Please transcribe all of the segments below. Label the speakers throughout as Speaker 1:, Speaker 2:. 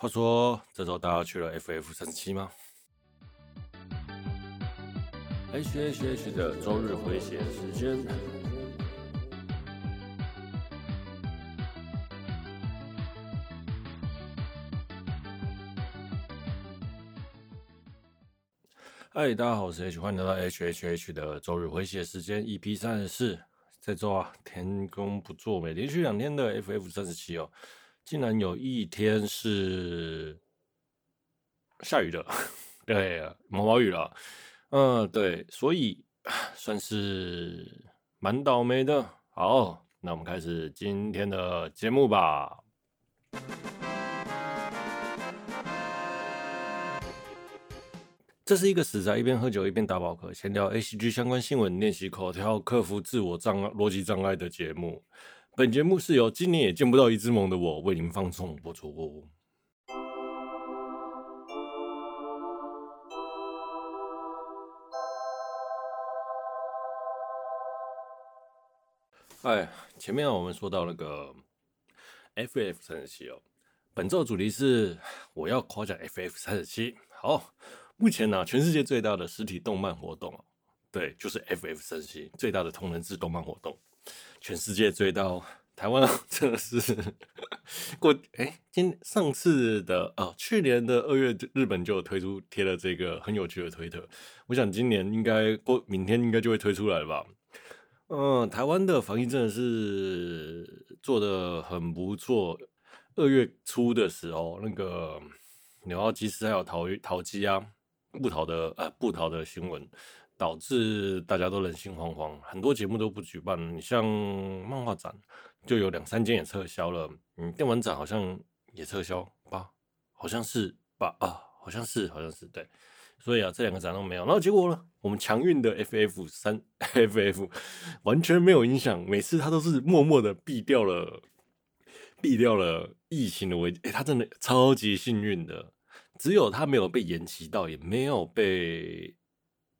Speaker 1: 话说，这周大家去了 FF 三十七吗？H H H 的周日回血时间。嗨，大家好，我是 H，欢迎来到 H H H 的周日回血时间 EP 三十四。这周啊，天公不作美，连续两天的 FF 三十七哦。竟然有一天是下雨的，对，毛毛雨了，嗯，对，所以算是蛮倒霉的。好，那我们开始今天的节目吧。这是一个死宅一边喝酒一边打宝壳，闲聊 ACG 相关新闻，练习口条，克服自我障碍、逻辑障碍的节目。本节目是由今年也见不到一只萌的我为您放送播出。哎，前面我们说到那个 FF 三十七哦，本周主题是我要夸奖 FF 三十七。好，目前呢、啊，全世界最大的实体动漫活动，对，就是 FF 三十七最大的同人志动漫活动。全世界追到台湾真的是 过哎、今上次的哦，去年的二月日本就有推出贴了这个很有趣的推特，我想今年应该过明天应该就会推出来吧？嗯，台湾的防疫真的是做得很不错。二月初的时候，那个鸟奥机师还有桃桃机啊，不逃的呃不逃的新闻。导致大家都人心惶惶，很多节目都不举办。你像漫画展，就有两三间也撤销了。嗯，电玩展好像也撤销吧？好像是吧？啊，好像是，好像是对。所以啊，这两个展都没有。然后结果呢？我们强运的 FF 三 FF 完全没有影响，每次他都是默默的避掉了，避掉了疫情的危机。他真的超级幸运的，只有他没有被延期到，也没有被。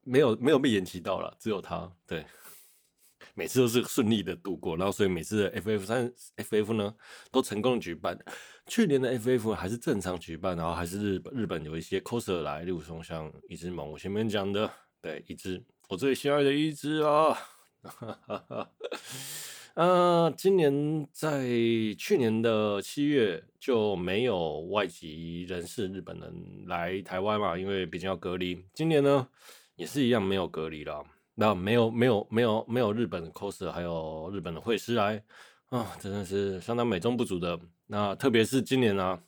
Speaker 1: 没有没有被延期到了，只有他对，每次都是顺利的度过，然后所以每次 FF 三 FF 呢都成功的举办。去年的 FF 还是正常举办，然后还是日本日本有一些 coser 来，例如说像一只萌，我前面讲的对一只我最心爱的一只啊，哈哈哈。呃，今年在去年的七月就没有外籍人士日本人来台湾嘛，因为毕竟要隔离。今年呢？也是一样没有隔离了，那没有没有没有没有日本的 coser，还有日本的绘师来啊，真的是相当美中不足的。那特别是今年啊，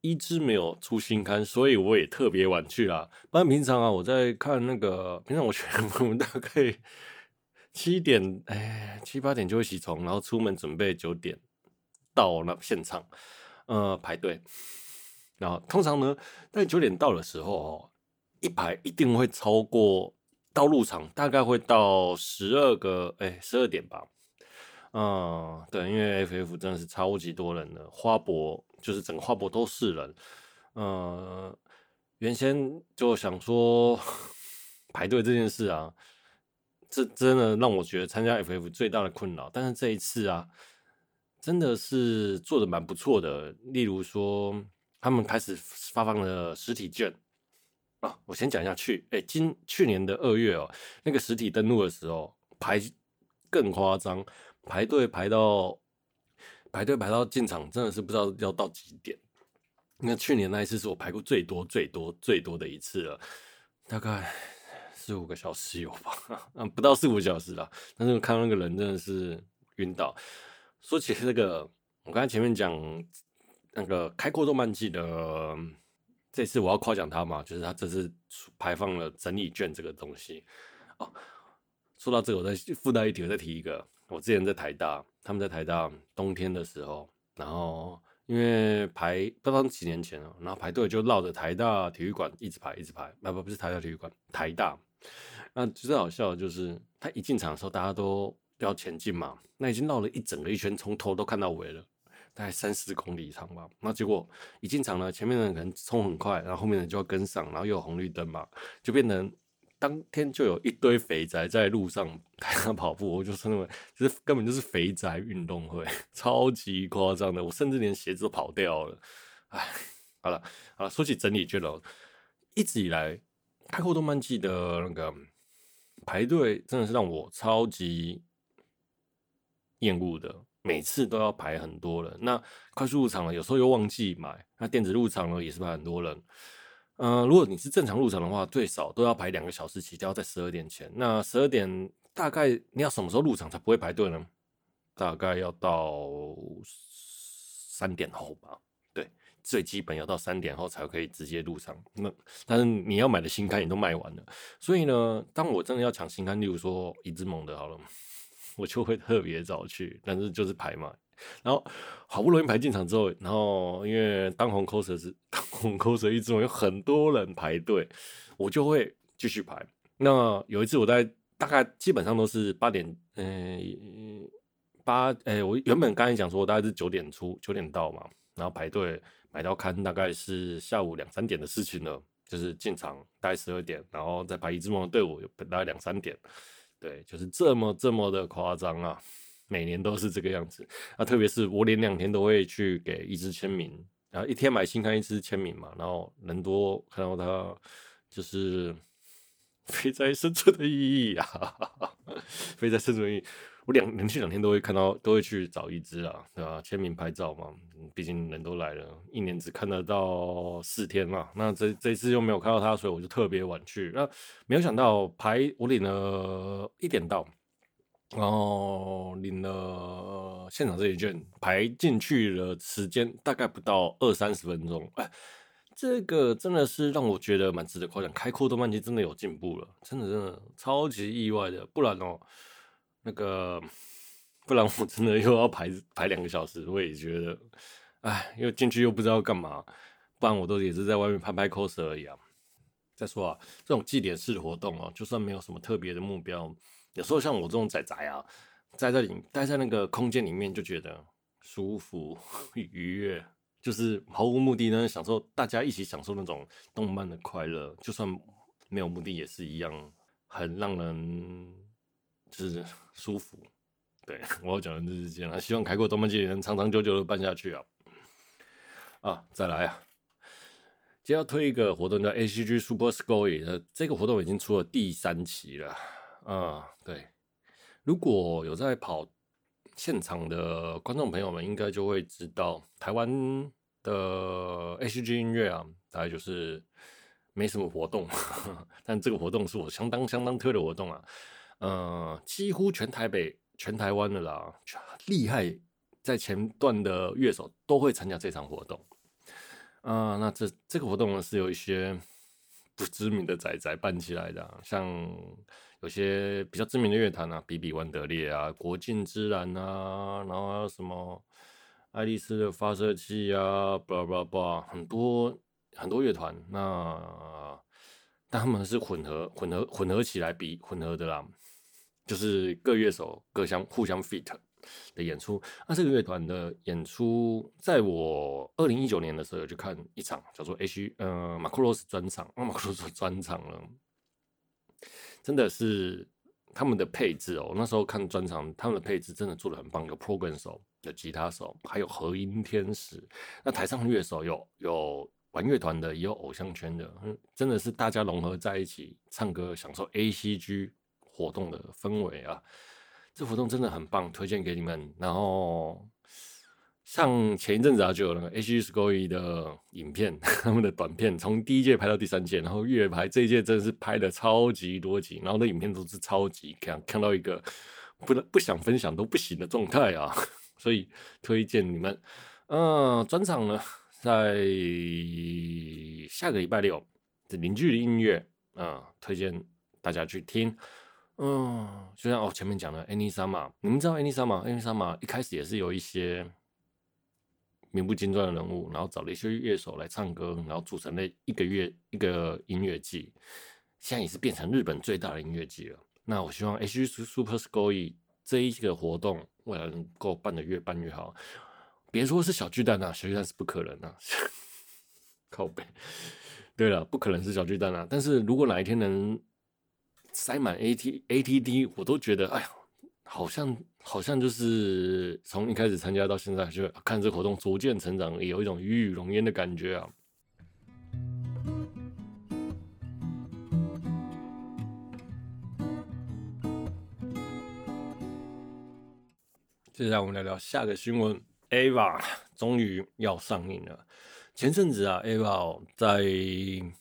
Speaker 1: 一直没有出新刊，所以我也特别晚去啦。不然平常啊，我在看那个平常我全部大概 七点哎七八点就会起床，然后出门准备九点到那现场呃排队，然后通常呢在九点到的时候哦。一排一定会超过到入场，大概会到十二个，哎，十二点吧。嗯，对，因为 FF 真的是超级多人的，花博就是整个花博都是人。嗯，原先就想说 排队这件事啊，这真的让我觉得参加 FF 最大的困扰。但是这一次啊，真的是做的蛮不错的。例如说，他们开始发放了实体券。啊，我先讲一下去，哎、今去年的二月哦、那个实体登录的时候排更夸张，排队排到排队排到进场，真的是不知道要到几点。那去年那一次是我排过最多最多最多的一次了，大概四五个小时有吧，嗯，不到四五个小时了。但是我看到那个人真的是晕倒。说起这个，我刚才前面讲那个开阔动漫季的。这次我要夸奖他嘛，就是他这次排放了整理卷这个东西哦。说到这个，我再附带一题，我再提一个。我之前在台大，他们在台大冬天的时候，然后因为排不知道几年前了，然后排队就绕着台大体育馆一直排，一直排。啊不，不是台大体育馆，台大。那最好笑的就是他一进场的时候，大家都要前进嘛，那已经绕了一整个一圈，从头都看到尾了。大概三四公里长吧，那结果一进场呢，前面的人可能冲很快，然后后面的人就要跟上，然后又有红绿灯嘛，就变成当天就有一堆肥宅在路上开始跑步，我就称为就是根本就是肥宅运动会，超级夸张的，我甚至连鞋子都跑掉了，哎，好了，好了，说起整理卷了，一直以来开阔动漫季的那个排队真的是让我超级厌恶的，每次都要排很多人。那快速入场了，有时候又忘记买，那电子入场了也是排很多人。嗯、如果你是正常入场的话，最少都要排两个小时起跳，在十二点前。那十二点大概你要什么时候入场才不会排队呢？大概要到三点后吧。对，最基本要到三点后才可以直接入场。那但是你要买的新刊也都卖完了，所以呢，当我真的要抢新刊，例如说一只猛的，好了，我 就会特别早去，但是就是排嘛。然后好不容易排进场之后，然后因为当红 coser 是当红 coser 一直有很多人排队，我就会继续排。那有一次我在大概基本上都是八点，嗯，八，哎，我原本刚才讲说我大概是九点出九点到嘛，然后排队买到刊大概是下午两三点的事情了，就是进场大概十二点，然后再排一只梦的队伍大概两三点，对，就是这么这么的夸张啊。每年都是这个样子啊，特别是我连两天都会去给一支签名，然后一天买新刊一支签名嘛，然后人多看到它就是非在生存的意义啊，非在生存意义，我两连续两天都会看到，都会去找一支啊，对吧？签名拍照嘛，毕竟人都来了，一年只看得到四天嘛，那这这次又没有看到它，所以我就特别晚去，那没有想到排我领了一点到。然后领了现场这一券，排进去的时间大概不到二三十分钟。哎，这个真的是让我觉得蛮值得夸奖。开阔动漫季真的有进步了，真的真的超级意外的。不然哦，那个不然我真的又要排排两个小时，我也觉得，哎，又进去又不知道干嘛。不然我都也是在外面拍拍 cos 而已啊。再说啊，这种祭典式的活动哦，就算没有什么特别的目标。有时候像我这种宅宅啊，在这里待在那个空间里面，就觉得舒服 愉悦，就是毫无目的呢，享受大家一起享受那种动漫的快乐，就算没有目的也是一样，很让人就是舒服。对，我要讲的就是这样，希望开阔动漫季能长长久久的办下去啊！啊，再来啊！今天要推一个活动叫 ACG Super Sugoi，这个活动已经出了第三期了。啊、嗯，对，如果有在跑现场的观众朋友们，应该就会知道，台湾的 ACG 音乐啊，大概就是没什么活动，但这个活动是我相当相当推的活动啊，呃，几乎全台北、全台湾的啦，厉害在前段的乐手都会参加这场活动，啊、那这这个活动呢，是有一些不知名的仔仔办起来的、像。有些比较知名的乐团啊，比比万德烈啊，国境之蓝啊，然后还有什么爱丽丝的发射器啊，巴拉巴拉巴，很多很多乐团。那但他们是混合混合混合起来比混合的啦，就是各乐手各相互相 fit 的演出。那这个乐团的演出，在我二零一九年的时候有去看一场，叫做 H 呃马库罗斯专场，马库罗斯专场了。真的是他们的配置哦，那时候看专场，他们的配置真的做得很棒，有 program 手，有吉他手，还有和音天使。那台上乐手有有玩乐团的，也有偶像圈的，真的是大家融合在一起唱歌，享受 ACG 活动的氛围啊！这活动真的很棒，推荐给你们。然后。像前一阵子啊，就有那个 ACG Sugoi 的影片，他们的短片从第一届拍到第三届，然后越拍这一届真的是拍的超级多集，然后那影片都是超级看，看到一个不能不想分享都不行的状态啊，所以推荐你们。嗯，专场呢在下个礼拜六这零距离音乐，嗯，推荐大家去听。嗯，就像哦前面讲的 Any-sama，你们知道 Any-sama？Any-sama 一开始也是有一些。名不经传的人物，然后找了一些乐手来唱歌，然后组成了一个月一个音乐季，现在也是变成日本最大的音乐季了。那我希望 H Super Sugoi 这一个活动未来能够办得越办越好。别说是小巨蛋啊，小巨蛋是不可能啊，靠北。对了，不可能是小巨蛋啊，但是如果哪一天能塞满 A T A T D，我都觉得哎呀，好像好像就是从一开始参加到现在，就看这活动逐渐成长，也有一种与雨荣焉的感觉啊。接下来我们聊聊下个新闻，AVA 终于要上映了。前阵子啊，AVA 在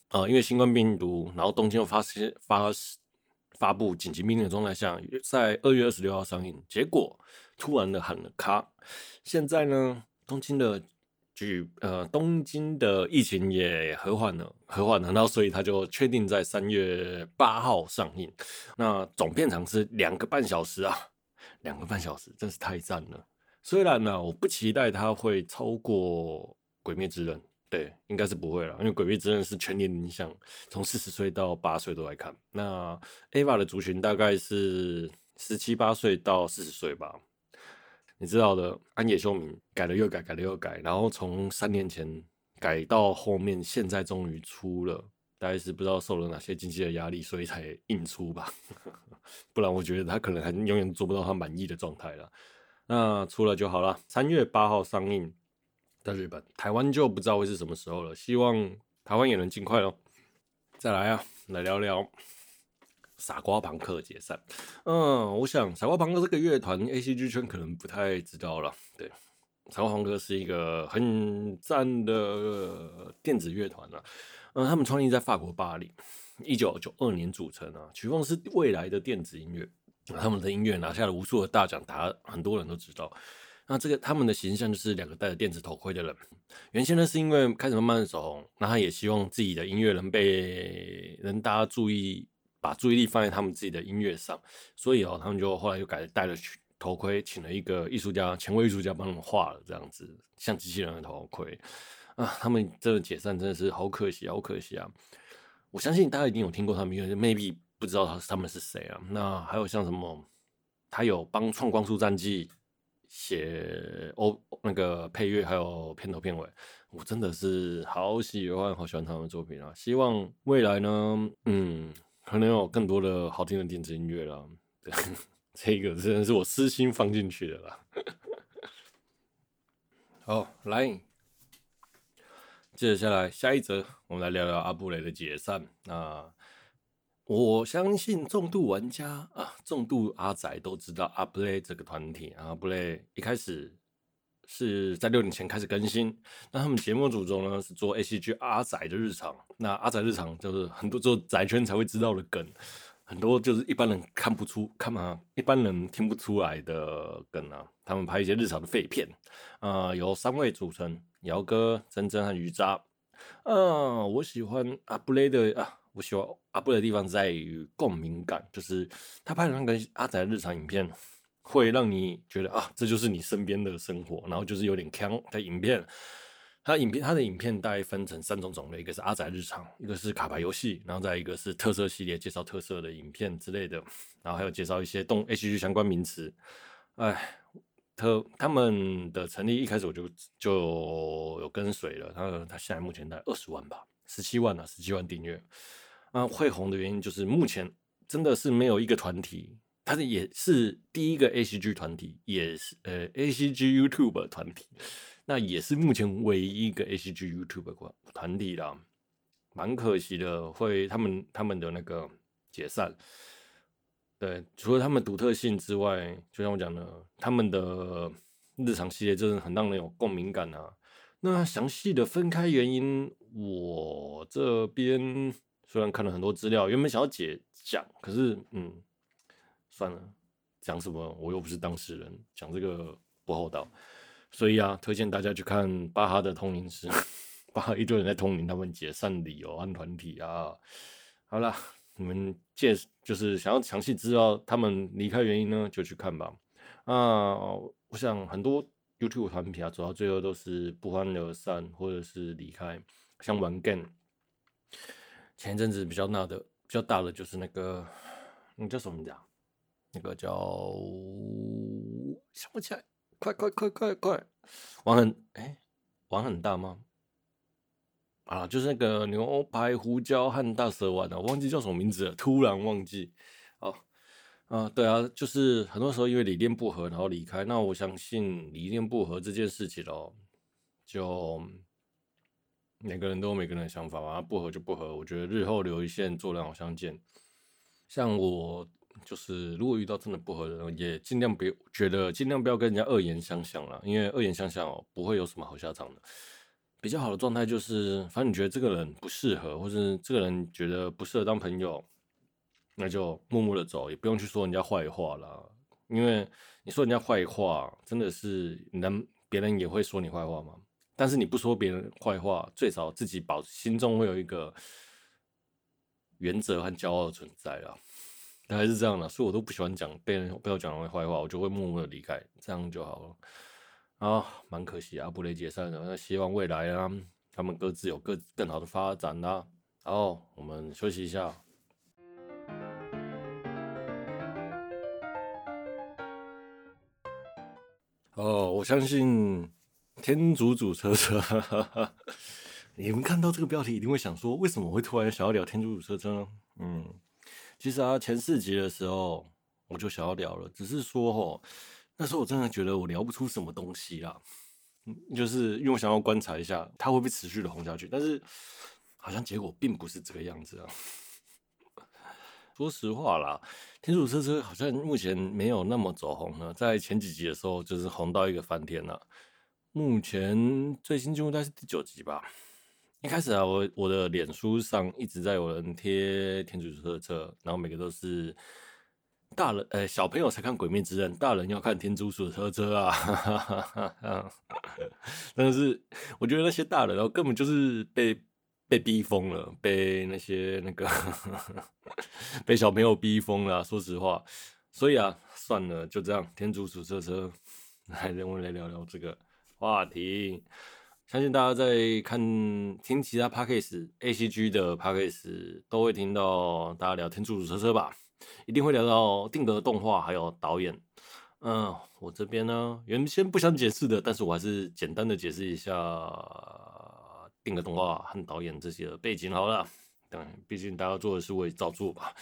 Speaker 1: 啊，因为新冠病毒，然后东京又发生发发布紧急命令的状态下，在二月二十六号上映，结果突然的喊了卡。现在呢，东京的举呃东京的疫情也和缓了，和缓了，然后所以他就确定在三月八号上映。那总片长是两个半小时啊，两个半小时真是太赞了。虽然呢，我不期待它会超过《鬼灭之刃》。对，应该是不会了，因为《鬼灭之刃》是全年龄向，从四十岁到八岁都来看。那 EVA 的族群大概是十七八岁到四十岁吧。你知道的，安野秀明改了又改，改了又改，然后从三年前改到后面，现在终于出了，大概是不知道受了哪些经济的压力，所以才硬出吧。不然我觉得他可能还永远做不到他满意的状态了。那出了就好了，三月八号上映。在日本、台湾就不知道会是什么时候了，希望台湾也能尽快喽。再来啊，来聊聊傻瓜朋克解散。嗯，我想傻瓜朋克这个乐团，ACG 圈可能不太知道了。对，傻瓜朋克是一个很赞的电子乐团啊。嗯，他们创立在法国巴黎，一九九二年组成啊，曲风是未来的电子音乐。他们的音乐拿下了无数的大奖，大家很多人都知道。那这个他们的形象就是两个戴着电子头盔的人。原先呢是因为开始慢慢走红，那他也希望自己的音乐能被能大家注意，把注意力放在他们自己的音乐上，所以哦，他们就后来又改戴了头盔，请了一个艺术家，前卫艺术家帮他们画了这样子像机器人的头盔啊。他们这个解散真的是好可惜，好可惜啊！我相信大家一定有听过他们，音乐 maybe 不知道他他们是谁啊。那还有像什么，他有帮创光速战记。写哦，那个配乐还有片头片尾，我真的是好喜欢好喜欢他们的作品啊！希望未来呢，嗯，可能有更多的好听的电子音乐啦。这个真的是我私心放进去的啦。好，来，接着下来下一则，我们来聊聊阿布雷的解散啊。我相信重度玩家啊，重度阿仔都知道阿布雷这个团体啊。阿布雷一开始是在六年前开始更新，那他们节目组中呢是做 ACG 阿仔的日常。那阿仔日常就是很多做宅圈才会知道的梗，很多就是一般人看不出，看嘛，一般人听不出来的梗啊。他们拍一些日常的废片啊，由三位组成：姚哥、珍珍和鱼渣。啊，我喜欢阿布雷的啊。我喜欢阿布的地方在于共鸣感，就是他拍的那个阿宅日常影片，会让你觉得啊，这就是你身边的生活，然后就是有点锵的影片。他影片他的影片大概分成三种种类，一个是阿宅日常，一个是卡牌游戏，然后再一个是特色系列，介绍特色的影片之类的，然后还有介绍一些动 ACG 相关名词。哎，特他们的成立一开始我就就有跟随了，他他现在目前在二十万吧。十七万啊，十七万订阅，啊，会红的原因就是目前真的是没有一个团体，它是也是第一个 ACG 团体，也是呃 ACG YouTube 团体，那也是目前唯一一个 ACG YouTube 团团体啦，蛮可惜的，会他们他们的那个解散，对，除了他们独特性之外，就像我讲的，他们的日常系列真的很让人有共鸣感啊。那详细的分开原因，我这边虽然看了很多资料，原本想要解讲，可是嗯，算了，讲什么我又不是当事人，讲这个不厚道，所以啊，推荐大家去看巴哈的通灵师，巴哈一堆人在通灵他们解散理由和团体啊。好了，你们介就是想要详细知道他们离开原因呢，就去看吧。啊，我想很多。YouTube 团体啊，走到最后都是不欢而散，或者是离开。像玩 game，前一阵子比较闹的、比较大的就是那个，那叫什么名字啊？那个叫想不起来，快快快快快！玩很哎、欸，很大吗？啊，就是那个牛排胡椒和大蛇丸啊，忘记叫什么名字了，突然忘记。哦。啊，对啊，就是很多时候因为理念不合，然后离开。那我相信理念不合这件事情哦，就每个人都有每个人的想法嘛，不合就不合。我觉得日后留一线，做人好相见。像我就是如果遇到真的不合的人，也尽量别觉得尽量不要跟人家恶言相向了，因为恶言相向哦，不会有什么好下场的。比较好的状态就是，反正你觉得这个人不适合，或是这个人觉得不适合当朋友，那就默默的走，也不用去说人家坏话了。因为你说人家坏话，真的是能别人也会说你坏话吗？但是你不说别人坏话，最少自己保心中会有一个原则和骄傲的存在啊。大概是这样的，所以我都不喜欢讲被人不要讲人坏话，我就会默默的离开，这样就好了。啊，蛮可惜啊，不能解散了。那希望未来啊，他们各自有各更好的发展啦。好，我们休息一下。哦，我相信天竺主车车，你们看到这个标题一定会想说，为什么我会突然想要聊天竺主车车呢？嗯，其实啊，前四集的时候我就想要聊了，只是说哦。那时候我真的觉得我聊不出什么东西啦，就是因为我想要观察一下它会不会持续的红下去，但是好像结果并不是这个样子啊。说实话啦，天竺鼠车车好像目前没有那么走红了，在前几集的时候就是红到一个翻天了。目前最新进度大概是第九集吧。一开始啊，我我的脸书上一直在有人贴天竺鼠车车，然后每个都是。大人，呃、小朋友才看《鬼灭之刃》，大人要看《天竺鼠车车》啊！哈哈哈但是我觉得那些大人哦，根本就是被被逼疯了，被那些那个 被小朋友逼疯了。说实话，所以啊，算了，就这样，《天竺鼠车车》来，让我们来聊聊这个话题。相信大家在看听其他 Podcast ACG 的 Podcast 都会听到大家聊《天竺鼠车车》吧。一定会聊到定格动画，还有导演。嗯，我这边呢，原先不想解释的，但是我还是简单的解释一下定格动画和导演这些背景好了。对，毕竟大家做的是为照做吧。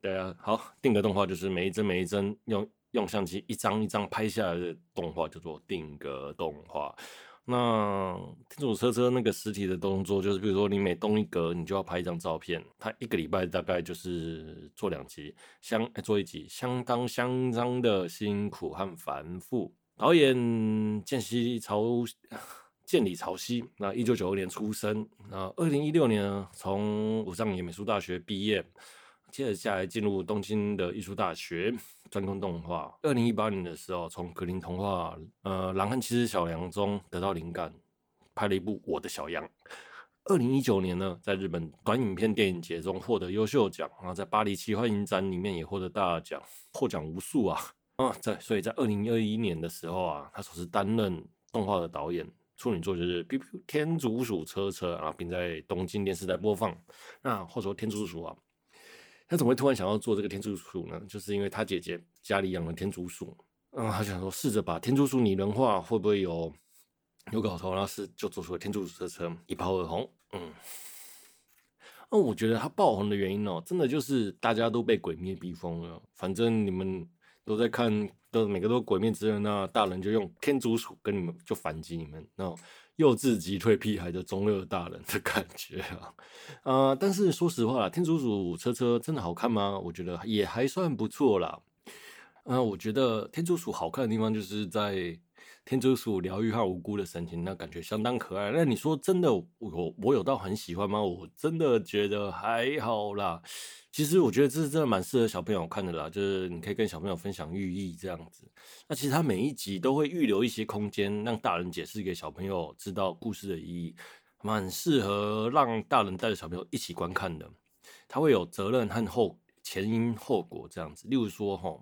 Speaker 1: 对啊，好，定格动画就是每一帧每一帧用用相机一张一张拍下来的动画，叫做定格动画。那天竺鼠车车那个实体的动作，就是比如说你每动一格，你就要拍一张照片。它一个礼拜大概就是做两集，相、做一集，相当相当的辛苦和繁复。导演见西朝见李朝西，那一九九二年出生，那二零一六年从武藏野美术大学毕业。接着下来进入东京的艺术大学，专攻动画。二零一八年的时候，从格林童话《呃狼和七只小羊》中得到灵感，拍了一部《我的小羊》。二零一九年呢，在日本短影片电影节中获得优秀奖，然后在巴黎奇幻影展里面也获得大奖，获奖无数啊！啊，在所以在二零二一年的时候啊，他首次担任动画的导演，处女作就是《哔哔天竺鼠车车》，然后并在东京电视台播放。那话说天竺鼠啊。他怎么会突然想要做这个天竺鼠呢？就是因为他姐姐家里养了天竺鼠，嗯，他想说试着把天竺鼠拟人化，会不会有有搞头？然后是就做出了天竺鼠车车，一炮而红。嗯，那我觉得他爆红的原因哦，真的就是大家都被鬼灭逼疯了。反正你们都在看，都每个都鬼灭之刃，那大人就用天竺鼠跟你们就反击你们，那。幼稚击退屁孩的中二大人的感觉啊，啊、呃！但是说实话啦，天竺鼠车车真的好看吗？我觉得也还算不错啦。那、我觉得天竺鼠好看的地方就是在天竺鼠疗愈和无辜的神情，那感觉相当可爱。那你说真的，我我有到很喜欢吗？我真的觉得还好啦。其实我觉得这是真的蛮适合小朋友看的啦，就是你可以跟小朋友分享寓意这样子。那其实他每一集都会预留一些空间，让大人解释给小朋友知道故事的意义，蛮适合让大人带着小朋友一起观看的。他会有责任和后前因后果这样子。例如说，齁，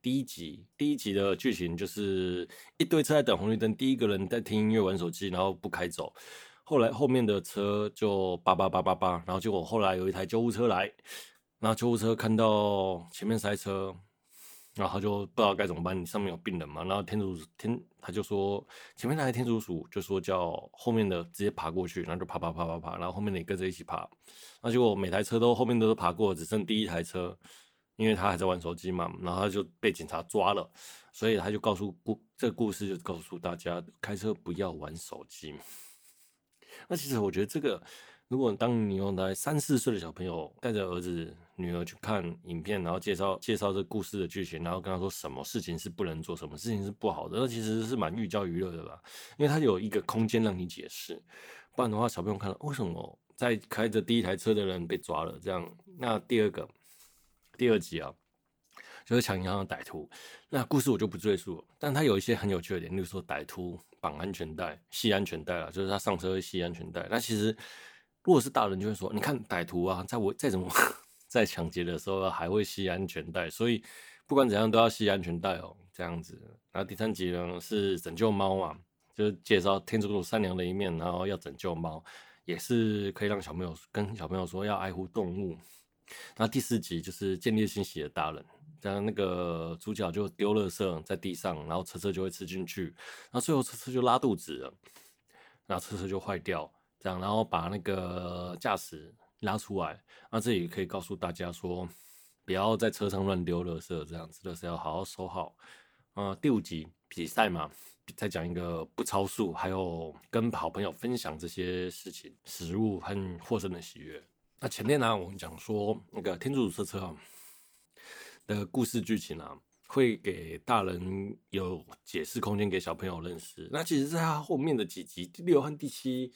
Speaker 1: 第一集第一集的剧情就是一堆车在等红绿灯，第一个人在听音乐玩手机，然后不开走。后来后面的车就叭叭叭叭叭，然后结果后来有一台救护车来，然后救护车看到前面塞车，然后就不知道该怎么办，上面有病人嘛？然后天主天他就说前面那台天竺鼠就说叫后面的直接爬过去，然后就爬爬爬爬爬，然后后面的也跟着一起爬，那结果每台车都后面都爬过，只剩第一台车，因为他还在玩手机嘛，然后他就被警察抓了，所以他就告诉故这个故事就告诉大家开车不要玩手机。那其实我觉得这个如果当你用来三四岁的小朋友带着儿子、女儿去看影片，然后介绍介绍这故事的剧情，然后跟他说什么事情是不能做，什么事情是不好的，那其实是蛮寓教于乐的吧，因为他有一个空间让你解释。不然的话，小朋友看到为什么在开着第一台车的人被抓了？这样，那第二个第二集啊，就是抢银行的歹徒。那故事我就不赘述了，但他有一些很有趣的点，例如说歹徒绑安全带、系安全带啊，就是他上车会系安全带。那其实。如果是大人，就会说：“你看歹徒啊，在我再怎么在抢劫的时候还会系安全带，所以不管怎样都要系安全带哦。”这样子。然后第三集呢是拯救猫啊，就是介绍天竺鼠善良的一面，然后要拯救猫，也是可以让小朋友跟小朋友说要爱护动物。那第四集就是见猎心喜的大人，这样那个主角就丢垃圾在地上，然后车车就会吃进去，然后最后车车就拉肚子了，然后车车就坏掉。这样，然后把那个驾驶拉出来，那这里可以告诉大家说，不要在车上乱丢垃圾，这样子，垃圾要好好收好。呃，第五集比赛嘛，再讲一个不超速，还有跟好朋友分享这些事情，食物和获胜的喜悦。那前面呢，我们讲说那个天竺鼠车车的故事剧情啊，会给大人有解释空间，给小朋友认识。那其实在他后面的几集，第六和第七。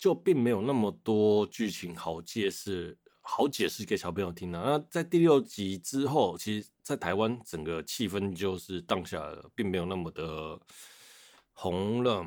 Speaker 1: 就并没有那么多剧情好解释，好解释给小朋友听了。那在第六集之后，其实，在台湾整个气氛就是荡下来了，并没有那么的红了。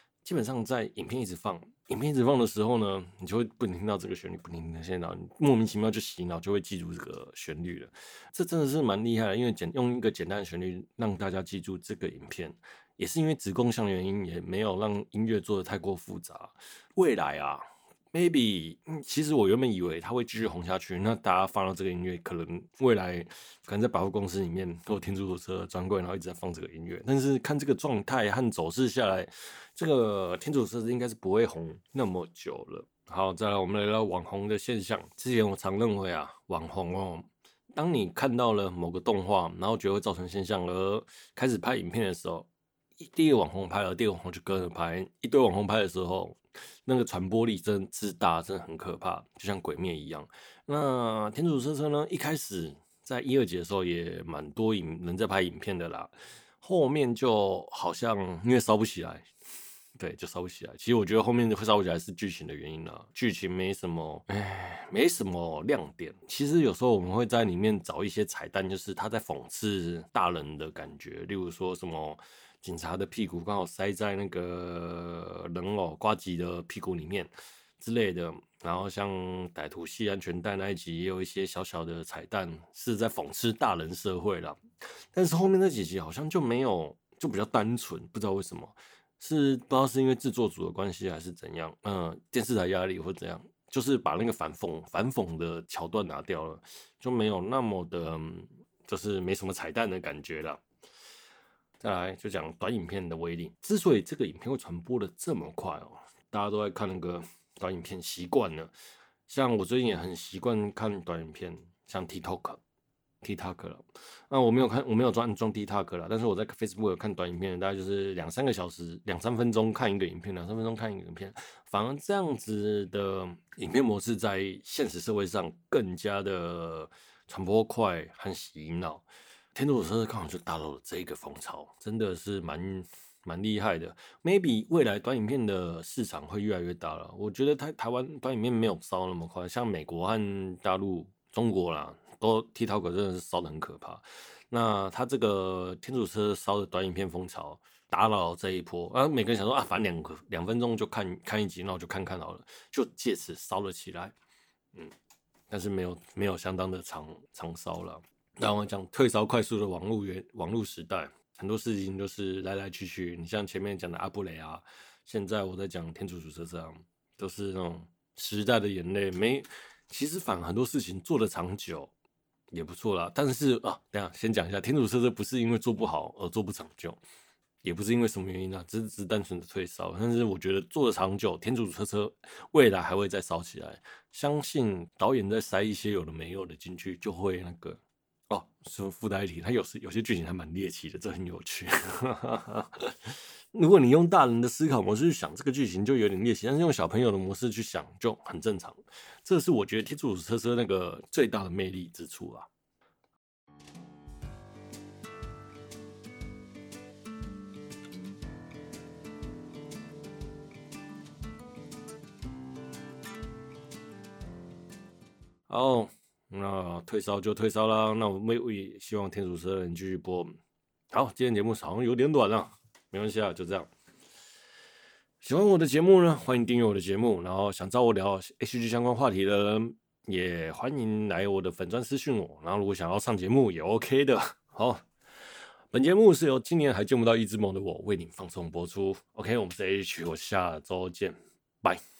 Speaker 1: 基本上在影片一直放，影片一直放的时候呢，你就会不停听到这个旋律，不停听到现在，你莫名其妙就洗脑，就会记住这个旋律了。这真的是蛮厉害的，因为简用一个简单的旋律让大家记住这个影片。也是因为子贡像原因，也没有让音乐做的太过复杂。未来啊，maybe，其实我原本以为它会继续红下去。那大家放到这个音乐，可能未来可能在百货公司里面都有天竺鼠车专柜，然后一直在放这个音乐。但是看这个状态和走势下来，这个天主车应该是不会红那么久了。好，再来我们来聊网红的现象。之前我常认为啊，网红哦，当你看到了某个动画，然后觉得会造成现象，而开始拍影片的时候。第一个网红拍了，第二个网红就跟着拍，一堆网红拍的时候，那个传播力真之大，真的很可怕，就像鬼灭一样。那天主车车呢？一开始在一二集的时候也蛮多影人在拍影片的啦，后面就好像因为烧不起来，对，就烧不起来。其实我觉得后面会烧不起来是剧情的原因啦，剧情没什么，哎，没什么亮点。其实有时候我们会在里面找一些彩蛋，就是他在讽刺大人的感觉，例如说什么。警察的屁股刚好塞在那个人偶瓜吉的屁股里面之类的，然后像歹徒系安全带那一集也有一些小小的彩蛋，是在讽刺大人社会啦。但是后面那几集好像就没有，就比较单纯，不知道为什么，是不知道是因为制作组的关系还是怎样，嗯，电视台压力或怎样，就是把那个反讽反讽的桥段拿掉了，就没有那么的，就是没什么彩蛋的感觉了。再来就讲短影片的威力。之所以这个影片会传播的这么快哦，大家都在看那个短影片，习惯了。像我最近也很习惯看短影片，像 TikTok、TikTok 了。那我没有看，我没有装装 TikTok 了，但是我在 Facebook 有看短影片，大概就是两三个小时、两三分钟看一个影片，两三分钟看一个影片。反而这样子的影片模式在现实社会上更加的传播快和洗脑。天主车刚好就打到了这个风潮，真的是蛮蛮厉害的。Maybe 未来短影片的市场会越来越大了。我觉得台台湾短影片没有烧那么快，像美国和大陆、中国啦，都 TikTok 真的是烧的很可怕。那他这个天主车烧的短影片风潮打扰这一波，啊，每个人想说啊，反正两个两分钟就看看一集，那我就看看好了，就借此烧了起来。嗯，但是没有没有相当的长长烧了。然后讲退烧快速的网络元网络时代，很多事情都是来来去去。你像前面讲的阿布雷啊，现在我在讲天主主车车，都是那种时代的眼泪。没，其实反而很多事情做得长久，也不错啦。但是啊，等下先讲一下，天主车车不是因为做不好而做不长久，也不是因为什么原因啊，只是只是单纯的退烧。但是我觉得做的长久，天主车车未来还会再烧起来。相信导演在塞一些有的没有的进去，就会那个，说附带一提，他有时有些剧情还蛮猎奇的，这很有趣。如果你用大人的思考模式去想这个剧情，就有点猎奇；但是用小朋友的模式去想，就很正常。这是我觉得天竺鼠车车那个最大的魅力之处啊。好，那退烧就退烧啦。那我们也希望天竺车能继续播。好，今天节目好像有点短了。没关系啊，就这样。喜欢我的节目呢，欢迎订阅我的节目。然后想找我聊 HG 相关话题的人，也欢迎来我的粉专私讯我。然后如果想要上节目也 OK 的。好，本节目是由今年还见不到一只萌的我为你放送播出。OK，我们是 H，我下周见，拜。